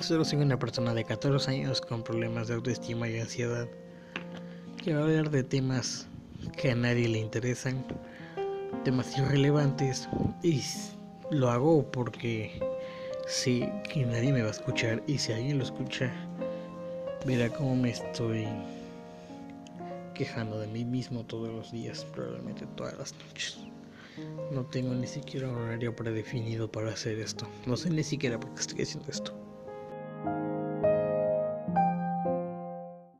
Solo soy una persona de 14 años con problemas de autoestima y ansiedad. Quiero hablar de temas que a nadie le interesan, temas irrelevantes y lo hago porque sé que nadie me va a escuchar y si alguien lo escucha verá cómo me estoy quejando de mí mismo todos los días, probablemente todas las noches. No tengo ni siquiera un horario predefinido para hacer esto. No sé ni siquiera por qué estoy haciendo esto. thank you.